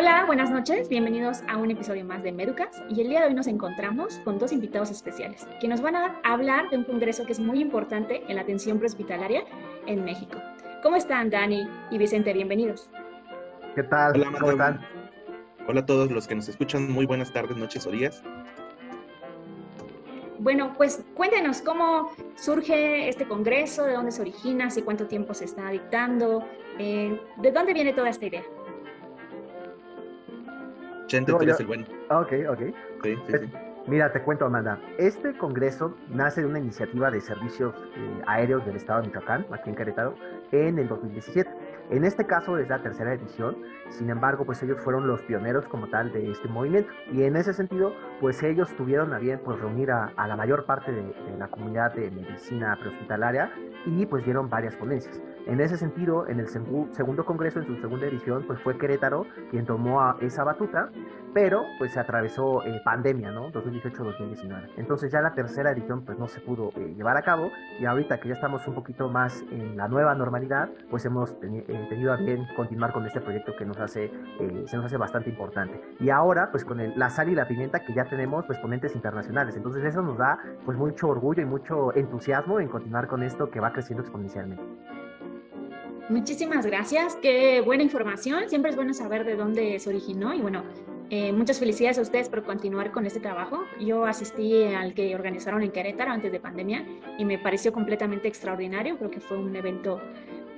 Hola, buenas noches, bienvenidos a un episodio más de Meducas y el día de hoy nos encontramos con dos invitados especiales que nos van a hablar de un congreso que es muy importante en la atención prehospitalaria en México. ¿Cómo están Dani y Vicente? Bienvenidos. ¿Qué tal? Hola, ¿Cómo están? Hola a todos los que nos escuchan, muy buenas tardes, noches o días. Bueno, pues cuéntenos cómo surge este congreso, de dónde se origina, hace cuánto tiempo se está dictando, eh, de dónde viene toda esta idea. Chente, No, tú eres yo- el bueno. Ok, ok. Sí, sí, sí. Mira, te cuento, Amanda. Este congreso nace de una iniciativa de servicios eh, aéreos del estado de Michoacán, aquí en Querétaro, en el 2017. En este caso es la tercera edición, sin embargo, pues ellos fueron los pioneros como tal de este movimiento. Y en ese sentido, pues ellos tuvieron a bien pues, reunir a, la mayor parte de, la comunidad de medicina prehospitalaria y pues dieron varias ponencias. En ese sentido, en el segu- segundo congreso, en su segunda edición, pues fue Querétaro quien tomó esa batuta, pero pues se atravesó eh, pandemia, ¿no? 2018-2019. Entonces ya la tercera edición pues no se pudo eh, llevar a cabo y ahorita que ya estamos un poquito más en la nueva normalidad, pues hemos teni- eh, tenido a bien continuar con este proyecto que nos hace, eh, se nos hace bastante importante. Y ahora pues con el- la sal y la pimienta que ya tenemos pues ponentes internacionales. Entonces eso nos da pues mucho orgullo y mucho entusiasmo en continuar con esto que va creciendo exponencialmente. Muchísimas gracias, qué buena información, siempre es bueno saber de dónde se originó y bueno, eh, muchas felicidades a ustedes por continuar con este trabajo. Yo asistí al que organizaron en Querétaro antes de pandemia y me pareció completamente extraordinario, creo que fue un evento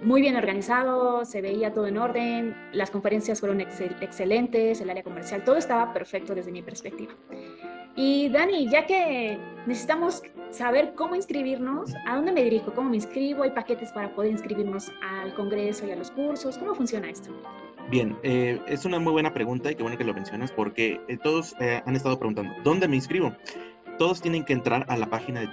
muy bien organizado, se veía todo en orden, las conferencias fueron excel- excelentes, el área comercial, todo estaba perfecto desde mi perspectiva. Y Dani, ya que necesitamos saber cómo inscribirnos, ¿a dónde me dirijo? ¿Cómo me inscribo? ¿Hay paquetes para poder inscribirnos al congreso y a los cursos? ¿Cómo funciona esto? Bien, eh, es una muy buena pregunta y qué bueno que lo mencionas porque eh, todos eh, han estado preguntando, ¿dónde me inscribo? Todos tienen que entrar a la página de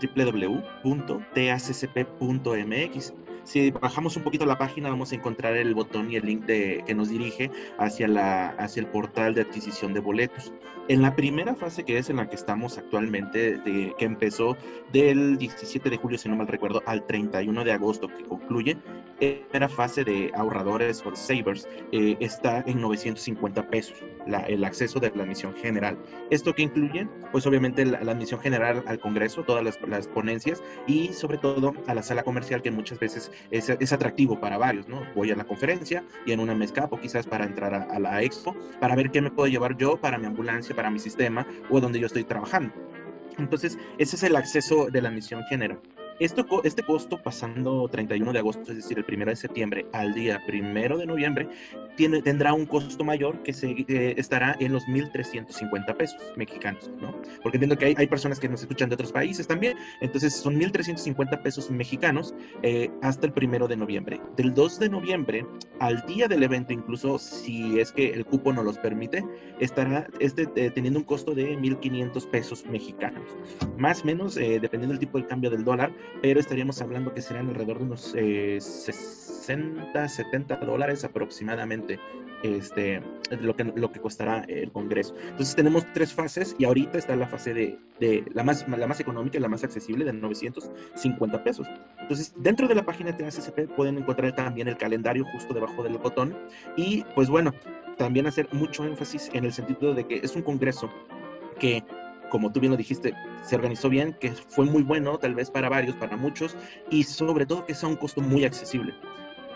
www.taccp.mx. Si bajamos un poquito la página vamos a encontrar el botón y el link de, que nos dirige hacia, la, hacia el portal de adquisición de boletos. En la primera fase, que es en la que estamos actualmente, de- que empezó del 17 de julio, si no mal recuerdo, al 31 de agosto, que concluye, era fase de ahorradores o savers, eh, está en 950 pesos la- el acceso de la admisión general. ¿Esto que incluye? Pues obviamente la, la admisión general al Congreso, todas las, las ponencias y sobre todo a la sala comercial que muchas veces es, es atractivo para varios, ¿no? Voy a la conferencia y en una me escapo quizás para entrar a, a la expo, para ver qué me puedo llevar yo para mi ambulancia, para mi sistema o donde yo estoy trabajando. Entonces, ese es el acceso de la admisión general. Esto, este costo pasando 31 de agosto, es decir, el 1 de septiembre al día 1 de noviembre, tiene, tendrá un costo mayor que se, eh, estará en los 1.350 pesos mexicanos, ¿no? Porque entiendo que hay, hay personas que nos escuchan de otros países también, entonces son 1.350 pesos mexicanos eh, hasta el 1 de noviembre. Del 2 de noviembre al día del evento, incluso si es que el cupo no los permite, estará este, eh, teniendo un costo de 1.500 pesos mexicanos. Más o menos, eh, dependiendo del tipo de cambio del dólar, pero estaríamos hablando que serían alrededor de unos eh, 60, 70 dólares aproximadamente este, lo, que, lo que costará el Congreso. Entonces tenemos tres fases y ahorita está la fase de, de la, más, la más económica y la más accesible de 950 pesos. Entonces dentro de la página de TACCP pueden encontrar también el calendario justo debajo del botón y pues bueno, también hacer mucho énfasis en el sentido de que es un Congreso que como tú bien lo dijiste, se organizó bien, que fue muy bueno, tal vez para varios, para muchos, y sobre todo que sea un costo muy accesible.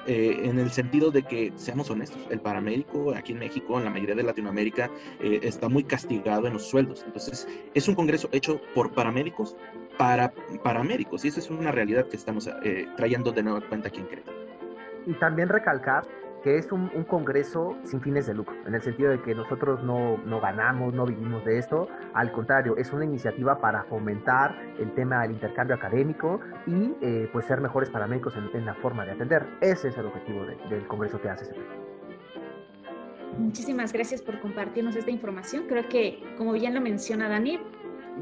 Eh, en el sentido de que, seamos honestos, el paramédico aquí en México, en la mayoría de Latinoamérica, eh, está muy castigado en los sueldos. Entonces, es un congreso hecho por paramédicos para paramédicos, y esa es una realidad que estamos eh, trayendo de nueva cuenta aquí en Querétaro. Y también recalcar que es un, un, congreso sin fines de lucro, en el sentido de que nosotros no, no, ganamos, no vivimos de esto, al contrario, es una iniciativa para fomentar el tema del intercambio académico y eh, pues ser mejores paramédicos en, en, la forma de atender. Ese es el objetivo de, del congreso TACCP. Muchísimas gracias por compartirnos esta información. Creo que, como bien lo menciona Dani,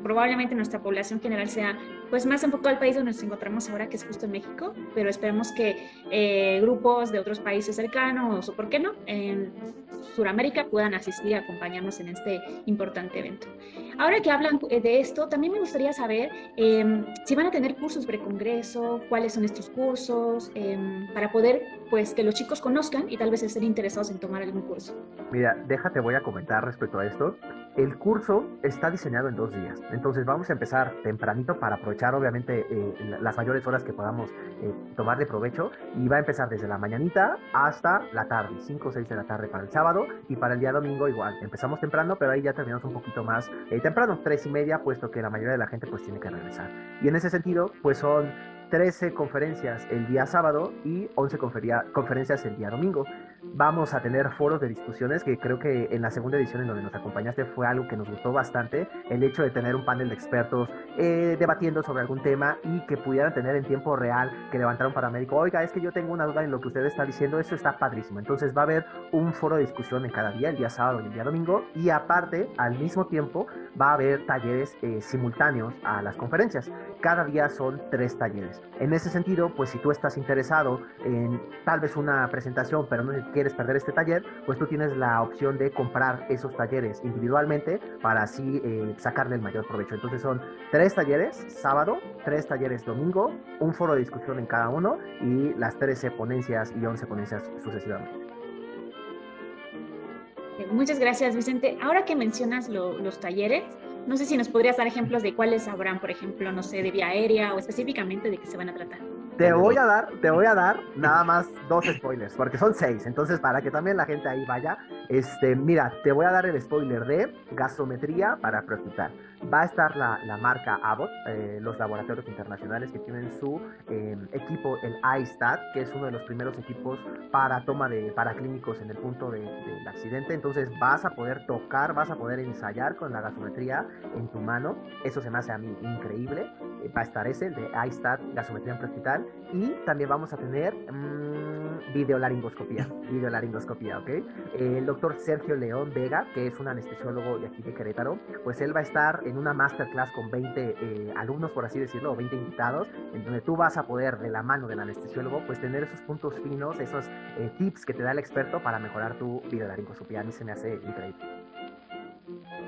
probablemente nuestra población general sea pues más enfocada al país donde nos encontramos ahora, que es justo en México, pero esperemos que eh, grupos de otros países cercanos o, por qué no, en Sudamérica puedan asistir y acompañarnos en este importante evento. Ahora que hablan eh, de esto, también me gustaría saber em, si van a tener cursos precongreso, cuáles son estos cursos, em, para poder, pues, que los chicos conozcan y tal vez estén interesados en tomar algún curso. Mira, déjate, voy a comentar respecto a esto. El curso está diseñado en dos días, entonces vamos a empezar tempranito para aprovechar obviamente eh, las mayores horas que podamos eh, tomar de provecho y va a empezar desde la mañanita hasta la tarde, 5 o 6 de la tarde para el sábado y para el día domingo igual. Empezamos temprano, pero ahí ya terminamos un poquito más eh, temprano, 3 y media, puesto que la mayoría de la gente pues tiene que regresar. Y en ese sentido, pues son 13 conferencias el día sábado y 11 conferencias el día domingo vamos a tener foros de discusiones que creo que en la segunda edición en donde nos acompañaste fue algo que nos gustó bastante, el hecho de tener un panel de expertos eh, debatiendo sobre algún tema y que pudieran tener en tiempo real que levantar un paramédico, oiga, es que yo tengo una duda en lo que usted está diciendo, eso está padrísimo. Entonces va a haber un foro de discusión en cada día, el día sábado y el día domingo, y aparte, al mismo tiempo, va a haber talleres eh, simultáneos a las conferencias. Cada día son tres talleres. En ese sentido, pues si tú estás interesado en tal vez una presentación, pero no quieres perder este taller, pues tú tienes la opción de comprar esos talleres individualmente para así eh, sacarle el mayor provecho. Entonces son tres talleres sábado, tres talleres domingo, un foro de discusión en cada uno y las 13 ponencias y 11 ponencias sucesivamente. Muchas gracias, Vicente. Ahora que mencionas los talleres, no sé si nos podrías dar ejemplos de cuáles habrán, por ejemplo, no sé, de vía aérea o específicamente de qué se van a tratar. Te voy a dar, te voy a dar nada más dos spoilers, porque son seis. Entonces, para que también la gente ahí vaya, este, mira, te voy a dar el spoiler de gasometría para prostitutar. Va a estar la, la marca Abbott, eh, los laboratorios internacionales que tienen su em, equipo, el iStat, que es uno de los primeros equipos para toma de paraclínicos en el punto del de, accidente. Entonces, vas a poder tocar, vas a poder ensayar con la gasometría en tu mano. Eso se me hace a mí increíble. Eh, va a estar ese, el de iStat, gasometría en hospital y también vamos a tener mmm, videolaringoscopía, videolaringoscopía, ¿ok? El doctor Sergio León Vega, que es un anestesiólogo de aquí de Querétaro, pues él va a estar en una masterclass con 20 eh, alumnos, por así decirlo, o 20 invitados, en donde tú vas a poder, de la mano del anestesiólogo, pues tener esos puntos finos, esos eh, tips que te da el experto para mejorar tu videolaringoscopía. A mí se me hace increíble.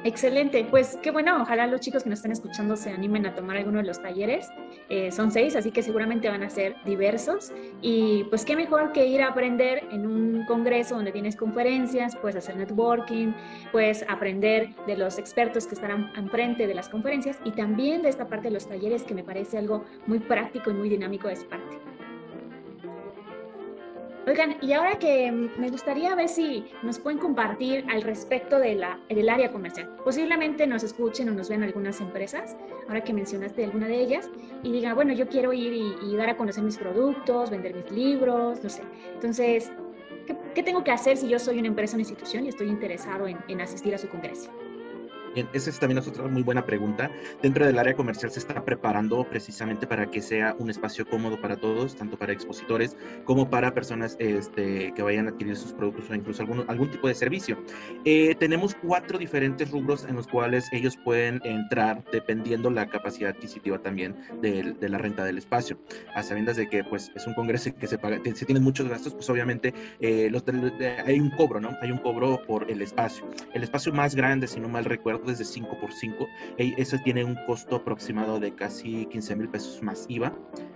Excelente, pues qué bueno, ojalá los chicos que nos están escuchando se animen a tomar alguno de los talleres. Eh, son seis, así que seguramente van a ser diversos. Y pues qué mejor que ir a aprender en un congreso donde tienes conferencias, puedes hacer networking, puedes aprender de los expertos que estarán enfrente de las conferencias y también de esta parte de los talleres que me parece algo muy práctico y muy dinámico de parte. Oigan, y ahora que me gustaría ver si nos pueden compartir al respecto de la, del área comercial. Posiblemente nos escuchen o nos vean algunas empresas, ahora que mencionaste alguna de ellas, y digan, bueno, yo quiero ir y, dar a conocer mis productos, vender mis libros, no sé. Entonces, ¿qué, tengo que hacer si yo soy una empresa o una institución y estoy interesado en, en asistir a su congreso? Bien, esa es también otra muy buena pregunta. Dentro del área comercial se está preparando precisamente para que sea un espacio cómodo para todos, tanto para expositores como para personas este, que vayan a adquirir sus productos o incluso algún, algún tipo de servicio. Eh, tenemos cuatro diferentes rubros en los cuales ellos pueden entrar dependiendo la capacidad adquisitiva también de, de la renta del espacio. A sabiendas de que pues, es un congreso que se paga, si tienen muchos gastos, pues obviamente eh, los, hay un cobro, ¿no? Hay un cobro por el espacio. El espacio más grande, si no mal recuerdo, desde 5 por 5 eso tiene un costo aproximado de casi 15 mil pesos más IVA,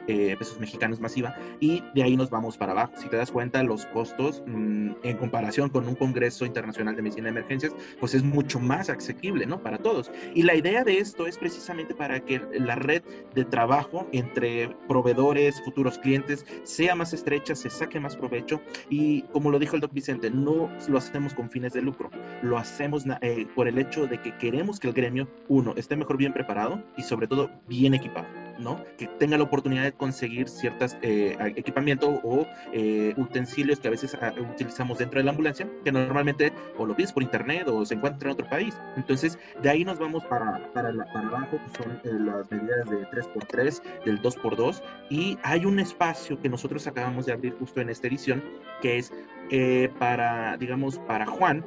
eh, pesos mexicanos más IVA, y de ahí nos vamos para abajo. Si te das cuenta, los costos mm, en comparación con un Congreso Internacional de Medicina de Emergencias, pues es mucho más asequible, ¿no? Para todos. Y la idea de esto es precisamente para que la red de trabajo entre proveedores, futuros clientes, sea más estrecha, se saque más provecho y como lo dijo el doctor Vicente, no lo hacemos con fines de lucro, lo hacemos eh, por el hecho de que queremos que el gremio, uno, esté mejor bien preparado y sobre todo bien equipado, ¿no? Que tenga la oportunidad de conseguir ciertas eh, equipamiento o eh, utensilios que a veces ah, utilizamos dentro de la ambulancia, que normalmente o lo pides por internet o se encuentra en otro país. Entonces, de ahí nos vamos para, para, para abajo, que son eh, las medidas de 3x3, del 2x2, y hay un espacio que nosotros acabamos de abrir justo en esta edición, que es eh, para, digamos, para Juan,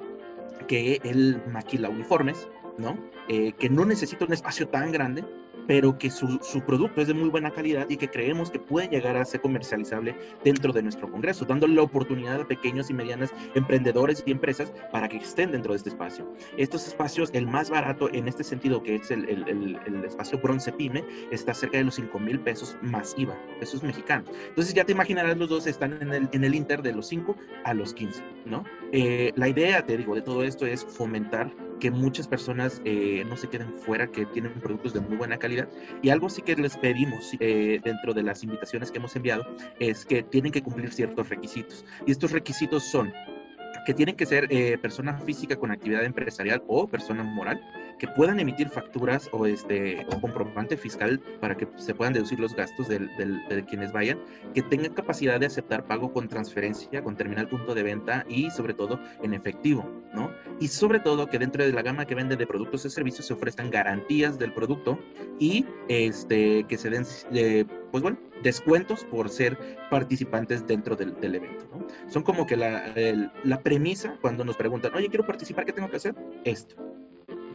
que él maquila uniformes, ¿no? Eh, que no necesita un espacio tan grande, pero que su, su, producto es de muy buena calidad y que creemos que puede llegar a ser comercializable dentro de nuestro Congreso, dándole la oportunidad a pequeños y medianas emprendedores y empresas para que estén dentro de este espacio. Estos espacios, el más barato en este sentido, que es el, el, espacio Bronce Pyme, está cerca de los 5 mil pesos más IVA, pesos mexicanos. Entonces ya te imaginarás, los dos están en el, en el inter de los 5 a los 15, ¿no? Eh, la idea, te digo, de todo esto es fomentar que muchas personas eh, no se queden fuera, que tienen productos de muy buena calidad. Y algo sí que les pedimos eh, dentro de las invitaciones que hemos enviado es que tienen que cumplir ciertos requisitos. Y estos requisitos son que tienen que ser eh, persona física con actividad empresarial o persona moral, que puedan emitir facturas o, este, o comprobante fiscal para que se puedan deducir los gastos de quienes vayan, que tengan capacidad de aceptar pago con transferencia, con terminal punto de venta y sobre todo en efectivo, ¿no? Y sobre todo que dentro de la gama que vende de productos y servicios se ofrezcan garantías del producto y este, que se den, eh, pues bueno, descuentos por ser participantes dentro del, evento. Son como que la, la premisa cuando nos preguntan, oye, quiero participar, ¿qué tengo que hacer? Esto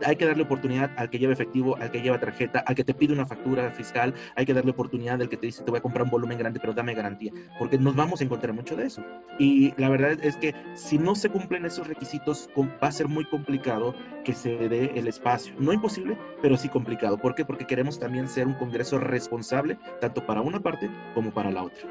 hay que darle oportunidad al que lleva efectivo, al que lleva tarjeta, al que te pide una factura fiscal, hay que darle oportunidad al que te dice te voy a comprar un volumen grande, pero dame garantía, porque nos vamos a encontrar mucho de eso. Y la verdad es que si no se cumplen esos requisitos, va a ser muy complicado que se dé el espacio. No imposible, pero sí complicado. ¿Por qué? Porque queremos también ser un Congreso responsable, tanto para una parte como para la otra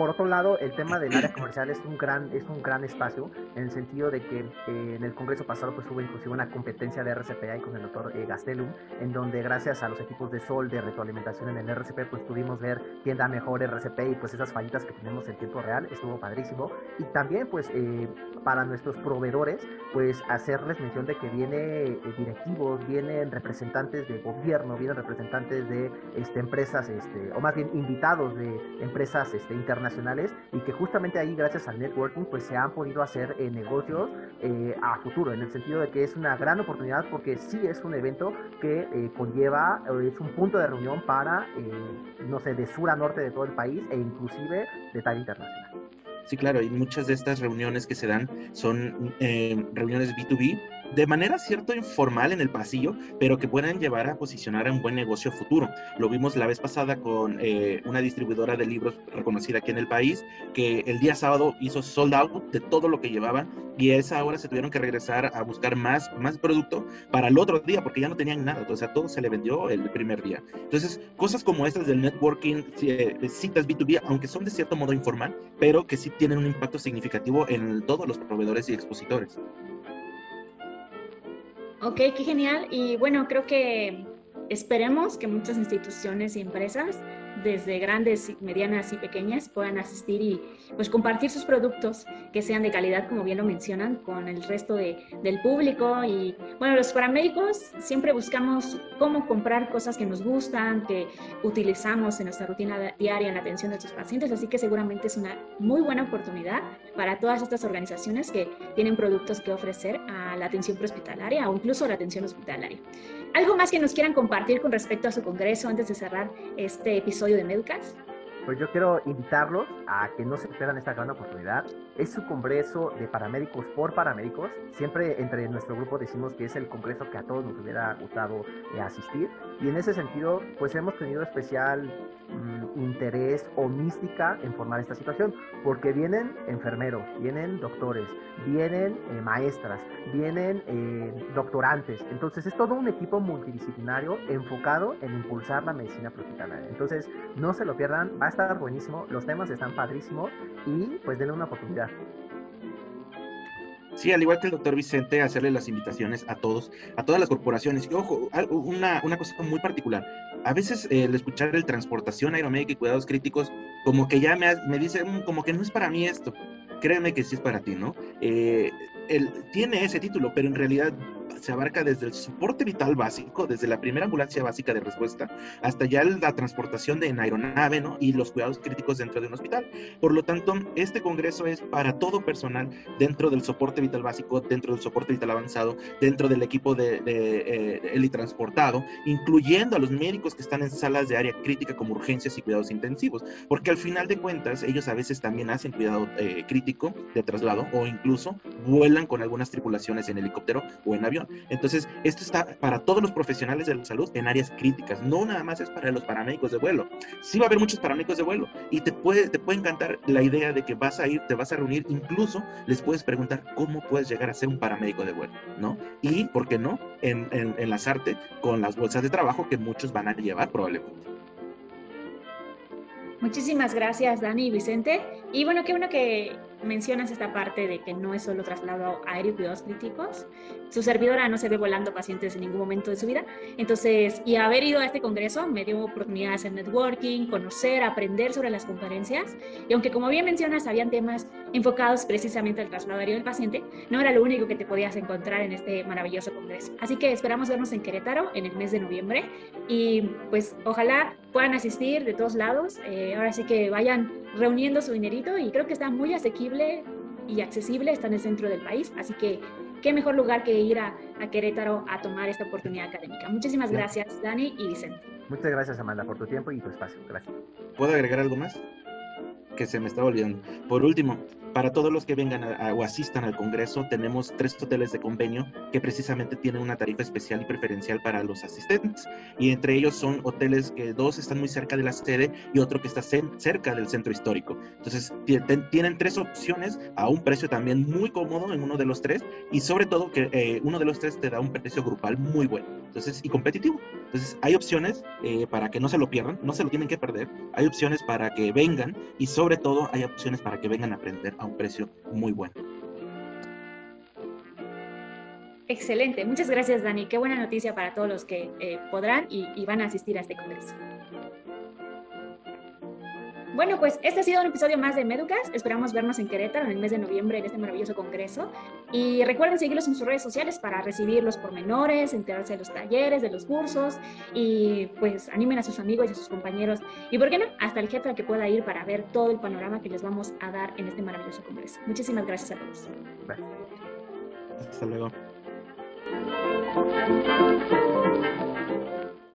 por otro lado, el tema del área comercial es un gran, es un gran espacio en el sentido de que eh, en el Congreso pasado pues hubo inclusive una competencia de RCP ahí con el doctor eh, Gastelum, en donde gracias a los equipos de Sol de retroalimentación en el RCP pues pudimos ver quién da mejor RCP y pues esas fallitas que tenemos en tiempo real, estuvo padrísimo. Y también pues eh, para nuestros proveedores pues hacerles mención de que viene directivos, vienen representantes de gobierno, vienen representantes de este, empresas, este, o más bien invitados de empresas este, internacionales y que justamente ahí gracias al networking pues se han podido hacer eh, negocios eh, a futuro en el sentido de que es una gran oportunidad porque sí es un evento que eh, conlleva es un punto de reunión para no sé de sur a norte de todo el país e inclusive de talla internacional. Sí, claro, y muchas de estas reuniones que se dan son reuniones B2B de manera cierto informal en el pasillo, pero que puedan llevar a posicionar a un buen negocio futuro. Lo vimos la vez pasada con eh, una distribuidora de libros reconocida aquí en el país, que el día sábado hizo sold out de todo lo que llevaban y a esa hora se tuvieron que regresar a buscar más, más producto para el otro día porque ya no tenían nada, o sea, todo se le vendió el primer día. Entonces, cosas como estas del networking, eh, citas B2B, aunque son de cierto modo informal, pero que sí tienen un impacto significativo en todos los proveedores y expositores. Ok, qué genial. Y bueno, creo que esperemos que muchas instituciones y empresas desde grandes, medianas y pequeñas puedan asistir y pues compartir sus productos que sean de calidad, como bien lo mencionan, con el resto de, del público. Y bueno, los paramédicos siempre buscamos cómo comprar cosas que nos gustan, que utilizamos en nuestra rutina diaria en la atención de nuestros pacientes, así que seguramente es una muy buena oportunidad para todas estas organizaciones que tienen productos que ofrecer a la atención prehospitalaria o incluso a la atención hospitalaria. ¿Algo más que nos quieran compartir con respecto a su congreso antes de cerrar este episodio de Medcast? Pues yo quiero invitarlos a que no se pierdan esta gran oportunidad. Es su congreso de paramédicos por paramédicos. Siempre entre nuestro grupo decimos que es el congreso que a todos nos hubiera gustado eh, asistir. Y en ese sentido, pues hemos tenido especial mm, interés o mística en formar esta situación, porque vienen enfermeros, vienen doctores, vienen eh, maestras, vienen eh, doctorantes. Entonces es todo un equipo multidisciplinario enfocado en impulsar la medicina hospitalaria. Entonces no se lo pierdan, va a estar buenísimo, los temas están padrísimos y pues denle una oportunidad. Sí, al igual que el doctor Vicente, hacerle las invitaciones a todos, a todas las corporaciones. Y ojo, una, una cosa muy particular. A veces el escuchar el transportación aeromédica y cuidados críticos, como que ya me, me dice, mm, como que no es para mí esto. Créeme que sí es para ti, ¿no? Eh, él tiene ese título, pero en realidad se abarca desde el soporte vital básico, desde la primera ambulancia básica de respuesta, hasta ya la transportación de en aeronave ¿no? y los cuidados críticos dentro de un hospital. Por lo tanto, este congreso es para todo personal dentro del soporte vital básico, dentro del soporte vital avanzado, dentro del equipo de, de, eh, transportado, incluyendo a los médicos que están en salas de área crítica como urgencias y cuidados intensivos, porque al final de cuentas ellos a veces también hacen cuidado eh, crítico de traslado o incluso vuelan con algunas tripulaciones en helicóptero o en avión. Entonces, esto está para todos los profesionales de la salud en áreas críticas, no nada más es para los paramédicos de vuelo. Sí va a haber muchos paramédicos de vuelo y te puede, te puede encantar la idea de que vas a ir, te vas a reunir, incluso les puedes preguntar cómo puedes llegar a ser un paramédico de vuelo, ¿no? Y, ¿por qué no?, en, en, enlazarte con las bolsas de trabajo que muchos van a llevar probablemente. Muchísimas gracias, Dani y Vicente. Y bueno, qué bueno que mencionas esta parte de que no es solo traslado aéreo y cuidados críticos. Su servidora no se ve volando pacientes en ningún momento de su vida. Entonces, y haber ido a este congreso me dio oportunidad de hacer networking, conocer, aprender sobre las conferencias. Y aunque como bien mencionas, habían temas enfocados precisamente al traslado aéreo del paciente, no era lo único que te podías encontrar en este maravilloso congreso. Así que esperamos vernos en Querétaro en el mes de noviembre y pues ojalá puedan asistir de todos lados. Eh, ahora sí que vayan reuniendo su dinerito y creo que está muy asequible y accesible, está en el centro del país, así que qué mejor lugar que ir a, a Querétaro a tomar esta oportunidad académica. Muchísimas gracias, Dani y Vicente. Muchas gracias, Amanda, por tu tiempo y tu espacio. Gracias. ¿Puedo agregar algo más? Que se me estaba olvidando. Por último, para todos los que vengan o asistan al Congreso, tenemos tres hoteles de convenio que precisamente tienen una tarifa especial y preferencial para los asistentes. Y entre ellos son hoteles que dos están muy cerca de la sede y otro que está cerca del centro histórico. Entonces, tienen tres opciones a un precio también muy cómodo en uno de los tres y sobre todo que eh, uno de los tres te da un precio grupal muy bueno. Entonces, y competitivo. Entonces, hay opciones eh, para que no se lo pierdan, no se lo tienen que perder. Hay opciones para que vengan y sobre todo hay opciones para que vengan a aprender a un precio muy bueno. Excelente, muchas gracias Dani. Qué buena noticia para todos los que eh, podrán y, y van a asistir a este congreso. Bueno, pues este ha sido un episodio más de Meducas. Esperamos vernos en Querétaro en el mes de noviembre en este maravilloso congreso. Y recuerden seguirlos en sus redes sociales para recibir los pormenores, enterarse de los talleres, de los cursos y pues animen a sus amigos y a sus compañeros. Y por qué no, hasta el jefe que pueda ir para ver todo el panorama que les vamos a dar en este maravilloso congreso. Muchísimas gracias a todos. Hasta luego.